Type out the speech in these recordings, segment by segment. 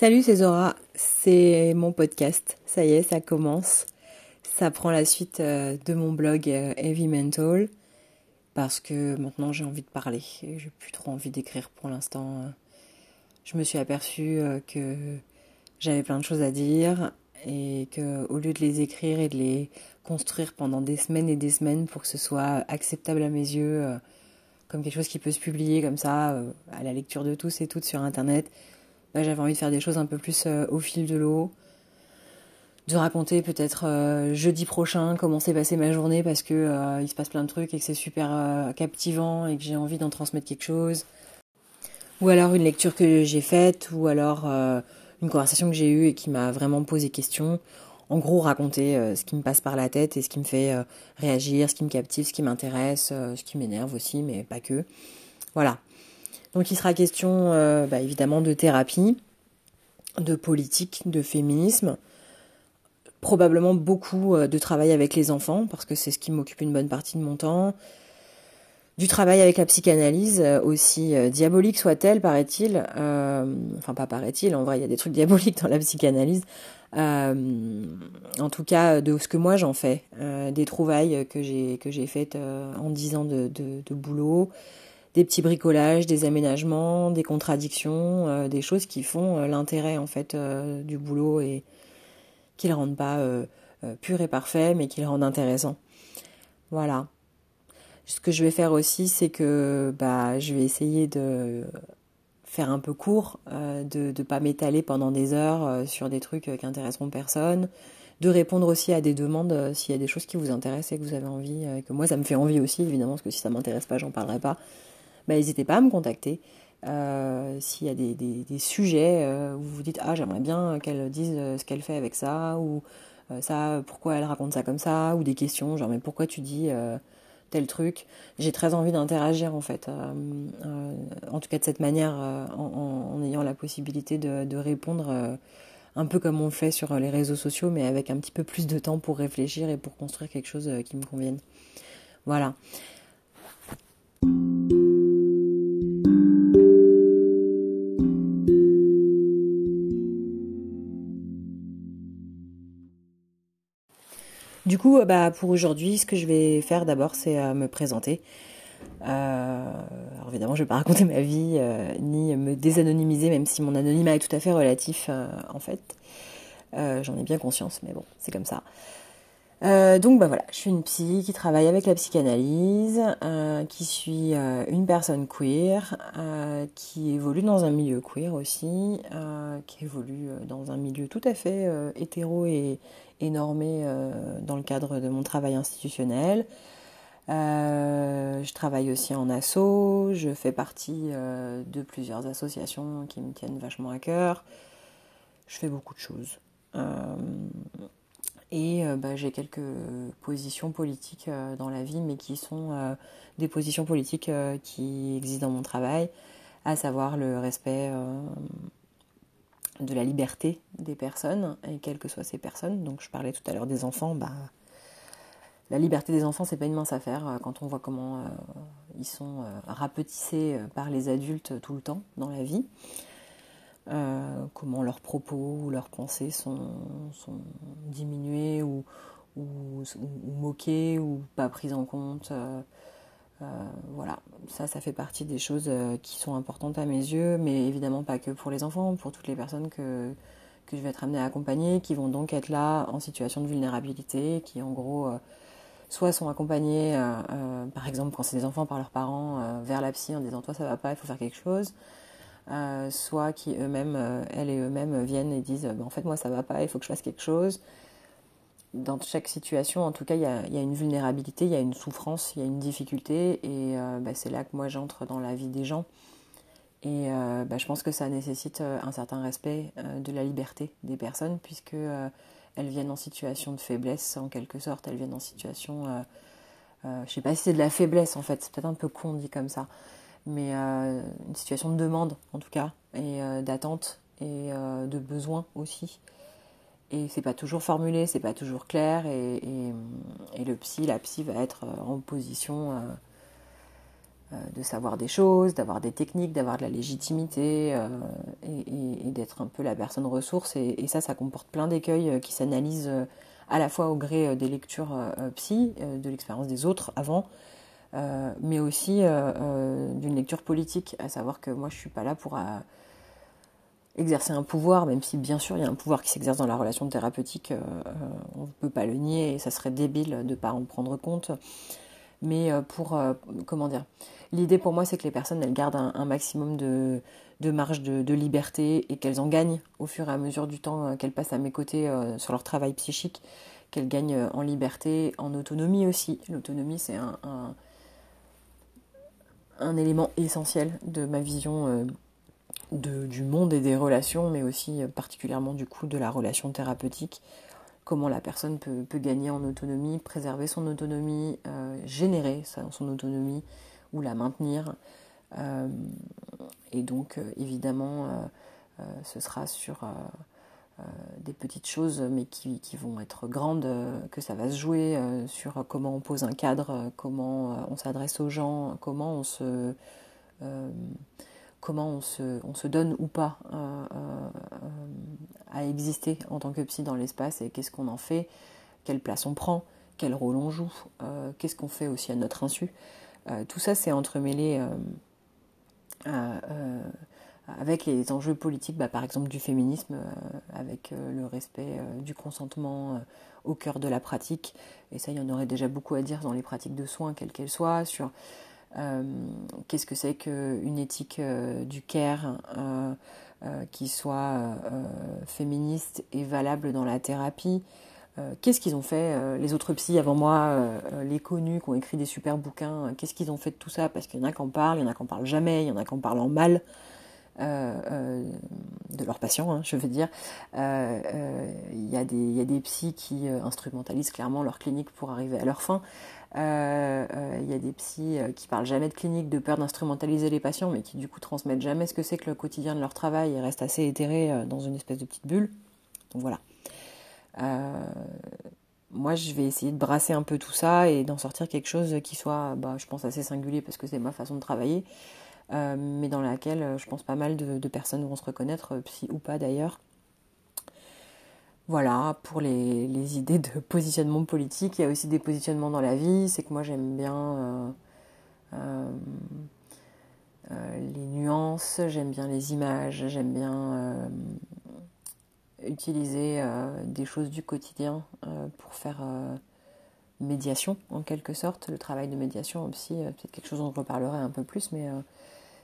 Salut, c'est Zora. C'est mon podcast. Ça y est, ça commence. Ça prend la suite euh, de mon blog euh, Heavy Mental parce que maintenant j'ai envie de parler. J'ai plus trop envie d'écrire pour l'instant. Je me suis aperçue euh, que j'avais plein de choses à dire et que au lieu de les écrire et de les construire pendant des semaines et des semaines pour que ce soit acceptable à mes yeux comme quelque chose qui peut se publier comme ça à la lecture de tous et toutes sur internet, J'avais envie de faire des choses un peu plus euh, au fil de l'eau, de raconter peut-être euh, jeudi prochain comment s'est passée ma journée parce que euh, il se passe plein de trucs et que c'est super captivant et que j'ai envie d'en transmettre quelque chose. Ou alors une lecture que j'ai faite, ou alors une conversation que j'ai eue et qui m'a vraiment posé question. En gros, raconter ce qui me passe par la tête et ce qui me fait réagir, ce qui me captive, ce qui m'intéresse, ce qui m'énerve aussi, mais pas que. Voilà. Donc il sera question euh, bah, évidemment de thérapie, de politique, de féminisme, probablement beaucoup euh, de travail avec les enfants, parce que c'est ce qui m'occupe une bonne partie de mon temps. Du travail avec la psychanalyse, euh, aussi diabolique soit-elle, paraît-il. enfin, pas paraît-il, en vrai, il y a des trucs diaboliques dans la psychanalyse. en tout cas, de ce que moi j'en fais, des trouvailles que j'ai faites en dix ans de boulot, des petits bricolages, des aménagements, des contradictions, euh, des choses qui font euh, l'intérêt en fait euh, du boulot et qui le rendent pas pur et parfait, mais qui le rendent intéressant. Voilà. Ce que je vais faire aussi, c'est que bah, je vais essayer de faire un peu court, de ne pas m'étaler pendant des heures sur des trucs qui intéresseront personne, de répondre aussi à des demandes s'il y a des choses qui vous intéressent et que vous avez envie, et que moi ça me fait envie aussi évidemment, parce que si ça m'intéresse pas, j'en parlerai pas. Bah, n'hésitez pas à me contacter. Euh, s'il y a des, sujets euh, où vous dites ah j'aimerais bien qu'elle dise euh, ce qu'elle fait avec ça ou ça pourquoi elle raconte ça comme ça ou des questions genre mais pourquoi tu dis tel truc? J'ai très envie d'interagir en fait en tout cas de cette manière en, ayant la possibilité de, de répondre un peu comme on le fait sur les réseaux sociaux mais avec un petit peu plus de temps pour réfléchir et pour construire quelque chose qui me convienne voilà Du coup, bah, pour aujourd'hui, ce que je vais faire d'abord, c'est euh, me présenter. Euh, alors évidemment, je ne vais pas raconter ma vie euh, ni me désanonymiser, même si mon anonymat est tout à fait relatif en fait. J'en ai bien conscience, mais bon, c'est comme ça. donc bah voilà, je suis une psy qui travaille avec la psychanalyse, qui suis une personne queer, qui évolue dans un milieu queer aussi, qui évolue dans un milieu tout à fait hétéro et, énormé euh, dans le cadre de mon travail institutionnel. Euh, je travaille aussi en asso, je fais partie euh, de plusieurs associations qui me tiennent vachement à cœur. Je fais beaucoup de choses. et bah, j'ai quelques positions politiques dans la vie, mais qui sont des positions politiques qui existent dans mon travail, à savoir le respect de la liberté des personnes, et quelles que soient ces personnes. Donc je parlais tout à l'heure des enfants, bah, la liberté des enfants, c'est pas une mince affaire euh, quand on voit comment euh, ils sont euh, rapetissés par les adultes tout le temps dans la vie, comment leurs propos ou leurs pensées sont, sont diminués ou, ou, moqués ou pas pris en compte. Euh, voilà, ça, ça fait partie des choses euh, qui sont importantes à mes yeux, mais évidemment pas que pour les enfants, pour toutes les personnes que, que je vais être amenée à accompagner, qui vont donc être là en situation de vulnérabilité, qui en gros euh, soit sont accompagnés, par exemple quand c'est des enfants par leurs parents, vers la psy en disant toi ça va pas, il faut faire quelque chose, soit qui eux-mêmes, elles et eux-mêmes viennent et disent bah, en fait moi ça va pas, il faut que je fasse quelque chose, dans chaque situation, en tout cas, il y a, une vulnérabilité, il y a une souffrance, il y a une difficulté, et euh, bah, c'est là que moi j'entre dans la vie des gens. Et euh, bah, je pense que ça nécessite euh, un certain respect de la liberté des personnes, puisque elles viennent en situation de faiblesse, en quelque sorte, elles viennent en situation, je ne sais pas si c'est de la faiblesse en fait, c'est peut-être un peu con dit comme ça, mais une situation de demande en tout cas, et d'attente et de besoin aussi et c'est pas toujours formulé, c'est pas toujours clair, et, le psy, la psy va être euh, en position euh, de savoir des choses, d'avoir des techniques, d'avoir de la légitimité et, d'être un peu la personne ressource. Et, ça, ça comporte plein d'écueils qui s'analysent à la fois au gré des lectures psy, de l'expérience des autres avant, mais aussi d'une lecture politique, à savoir que moi je suis pas là pour exercer un pouvoir, même si bien sûr il y a un pouvoir qui s'exerce dans la relation thérapeutique, euh, euh, on ne peut pas le nier et ça serait débile de ne pas en prendre compte. Mais euh, pour, comment dire, l'idée pour moi c'est que les personnes elles gardent un, maximum de, marge de, liberté et qu'elles en gagnent au fur et à mesure du temps qu'elles passent à mes côtés sur leur travail psychique, qu'elles gagnent en liberté, en autonomie aussi. L'autonomie c'est un, un, élément essentiel de ma vision du monde et des relations, mais aussi euh, particulièrement du coup de la relation thérapeutique. Comment la personne peut, gagner en autonomie, préserver son autonomie, euh, générer son autonomie ou la maintenir. Euh, et donc évidemment, ce sera sur des petites choses, mais qui, vont être grandes, que ça va se jouer sur comment on pose un cadre, comment on s'adresse aux gens, comment on se comment on se, on se donne ou pas euh, euh, à exister en tant que psy dans l'espace et qu'est-ce qu'on en fait, quelle place on prend, quel rôle on joue, euh, qu'est-ce qu'on fait aussi à notre insu. tout ça, c'est entremêlé avec les enjeux politiques, bah, par exemple du féminisme, avec le respect du consentement au cœur de la pratique. Et ça, il y en aurait déjà beaucoup à dire dans les pratiques de soins, quelles qu'elles soient, sur qu'est-ce que c'est qu'une éthique euh, du care euh, qui soit féministe et valable dans la thérapie? Qu'est-ce qu'ils ont fait les autres psys avant moi, les connus qui ont écrit des super bouquins Qu'est-ce qu'ils ont fait de tout ça? Parce qu'il y en a qui en parlent, il y en a qui en parlent jamais, il y en a qui en parlent en mal. De leurs patients, hein, je veux dire. Il y, y, a des psys qui instrumentalisent clairement leur clinique pour arriver à leur fin. Il euh, euh, y a des psys euh, qui parlent jamais de clinique de peur d'instrumentaliser les patients, mais qui du coup transmettent jamais ce que c'est que le quotidien de leur travail et restent assez éthérés dans une espèce de petite bulle. Donc voilà. moi, je vais essayer de brasser un peu tout ça et d'en sortir quelque chose qui soit, bah, je pense, assez singulier parce que c'est ma façon de travailler, mais dans laquelle je pense pas mal de, personnes vont se reconnaître, psy ou pas d'ailleurs. Voilà, pour les, idées de positionnement politique, il y a aussi des positionnements dans la vie. C'est que moi j'aime bien euh, euh, euh, les nuances, j'aime bien les images, j'aime bien utiliser des choses du quotidien pour faire médiation en quelque sorte. Le travail de médiation aussi, peut-être quelque chose dont je reparlerai un peu plus, mais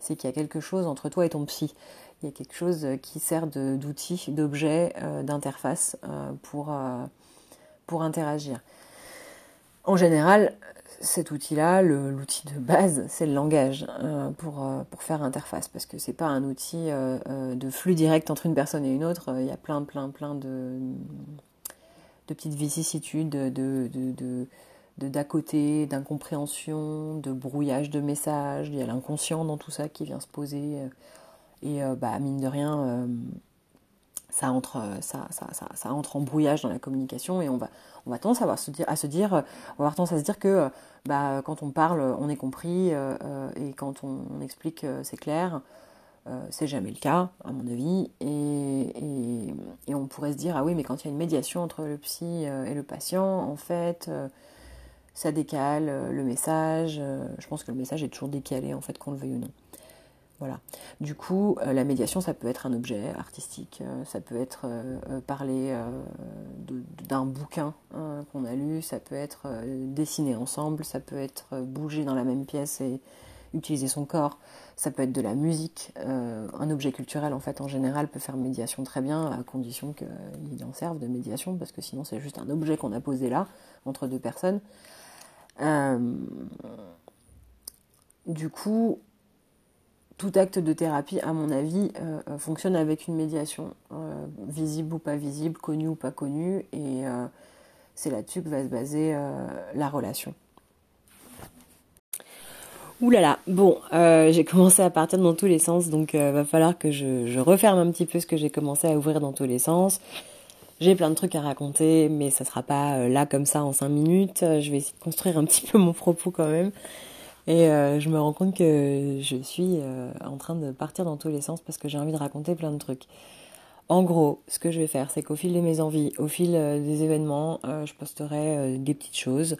c'est qu'il y a quelque chose entre toi et ton psy il y a quelque chose qui sert d'outil, d'objet, euh, d'interface euh, pour, euh, interagir. En général, cet outil-là, l'outil de base, c'est le langage pour, faire interface, parce que c'est pas un outil de flux direct entre une personne et une autre. Il y a plein, plein, plein de, petites vicissitudes, de, de, de d'à côté, d'incompréhension, de brouillage de messages. Il y a l'inconscient dans tout ça qui vient se poser. Et euh, bah, mine de rien, euh, ça entre, euh, ça, ça, ça, entre en brouillage dans la communication et on va, on va tendance à, se dire, à se dire, on va avoir tendance à se dire que bah, quand on parle, on est compris et quand on, explique, c'est clair. c'est jamais le cas, à mon avis, et, et, on pourrait se dire ah oui, mais quand il y a une médiation entre le psy et le patient, en fait, ça décale le message. je pense que le message est toujours décalé, en fait, qu'on le veuille ou non. Voilà. Du coup, euh, la médiation, ça peut être un objet artistique, euh, ça peut être euh, parler d'un bouquin hein, qu'on a lu, ça peut être dessiner ensemble, ça peut être bouger dans la même pièce et utiliser son corps, ça peut être de la musique. un objet culturel, en fait, en général, peut faire médiation très bien, à condition qu'il en serve de médiation, parce que sinon, c'est juste un objet qu'on a posé là, entre deux personnes. Du coup, tout acte de thérapie, à mon avis, euh, euh, fonctionne avec une médiation, euh, visible ou pas visible, connue ou pas connue, et c'est là-dessus que va se baser la relation. Ouh là là, bon, j'ai commencé à partir dans tous les sens, donc il va falloir que je, referme un petit peu ce que j'ai commencé à ouvrir dans tous les sens. J'ai plein de trucs à raconter, mais ça sera pas là comme ça en cinq minutes. Je vais essayer de construire un petit peu mon propos quand même Et je me rends compte que je suis en train de partir dans tous les sens parce que j'ai envie de raconter plein de trucs. En gros, ce que je vais faire, c'est qu'au fil de mes envies, au fil des événements, je posterai des petites choses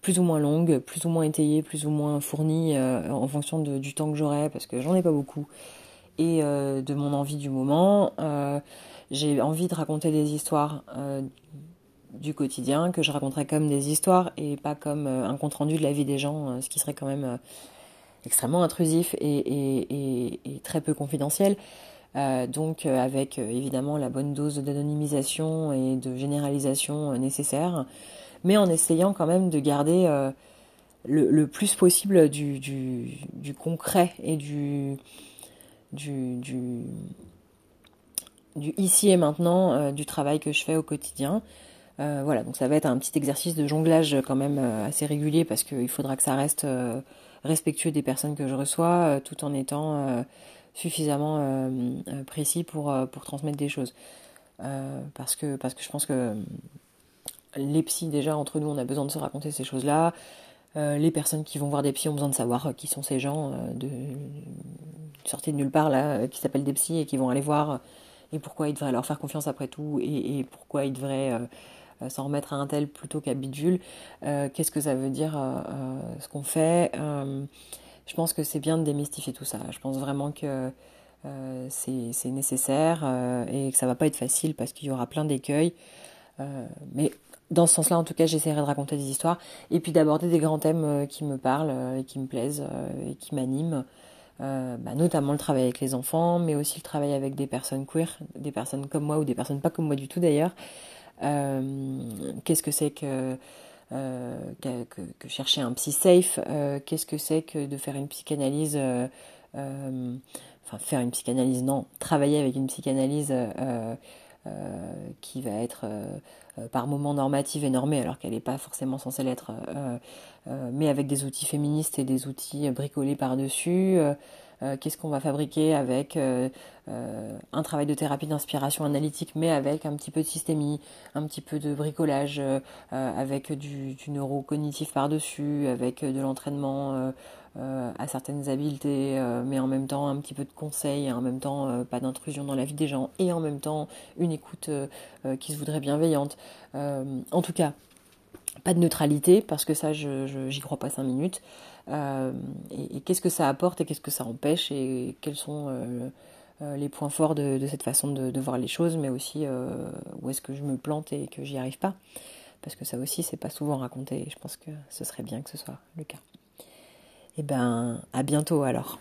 plus ou moins longues, plus ou moins étayées, plus ou moins fournies en fonction du temps que j'aurai parce que j'en ai pas beaucoup et de mon envie du moment. J'ai envie de raconter des histoires du quotidien que je raconterai comme des histoires et pas comme euh, un compte rendu de la vie des gens, euh, ce qui serait quand même euh, extrêmement intrusif et, très peu confidentiel. donc avec évidemment la bonne dose d'anonymisation et de généralisation nécessaire, mais en essayant quand même de garder le, plus possible du, du, concret et du, du, du, ici et maintenant du travail que je fais au quotidien. Euh, voilà, donc ça va être un petit exercice de jonglage quand même euh, assez régulier parce qu'il faudra que ça reste euh, respectueux des personnes que je reçois tout en étant suffisamment précis pour, pour transmettre des choses. parce, que, parce que je pense que les psys, déjà, entre nous, on a besoin de se raconter ces choses-là. les personnes qui vont voir des psys ont besoin de savoir qui sont ces gens de, sortis de nulle part, là, qui s'appellent des psys et qui vont aller voir et pourquoi ils devraient leur faire confiance après tout et, pourquoi ils devraient euh, s'en remettre à un tel plutôt qu'à bidule. Euh, qu'est-ce que ça veut dire euh, ce qu'on fait Je pense que c'est bien de démystifier tout ça. Je pense vraiment que c'est nécessaire et que ça va pas être facile parce qu'il y aura plein d'écueils. mais dans ce sens-là, en tout cas, j'essaierai de raconter des histoires et puis d'aborder des grands thèmes qui me parlent et qui me plaisent et qui m'animent. Bah, notamment le travail avec les enfants, mais aussi le travail avec des personnes queer, des personnes comme moi ou des personnes pas comme moi du tout d'ailleurs, euh, qu'est-ce que c'est que, euh, que, chercher un psy safe? Euh, Qu'est-ce que c'est que de faire une psychanalyse Enfin, faire une psychanalyse, non. Travailler avec une psychanalyse qui va être par moments normative et normée alors qu'elle n'est pas forcément censée l'être, mais avec des outils féministes et des outils bricolés par-dessus. Euh, qu'est-ce qu'on va fabriquer avec euh, euh, un travail de thérapie d'inspiration analytique, mais avec un petit peu de systémie, un petit peu de bricolage, avec du, du neurocognitif par-dessus, avec de l'entraînement à certaines habiletés, mais en même temps un petit peu de conseils, en même temps pas d'intrusion dans la vie des gens, et en même temps une écoute qui se voudrait bienveillante. en tout cas, pas de neutralité, parce que ça, je j'y crois pas cinq minutes. Euh, et, qu'est-ce que ça apporte et qu'est-ce que ça empêche et quels sont euh, euh, les points forts de, cette façon de, voir les choses, mais aussi où est-ce que je me plante et que j'y arrive pas? Parce que ça aussi, c'est pas souvent raconté et je pense que ce serait bien que ce soit le cas. Et eh ben, à bientôt alors.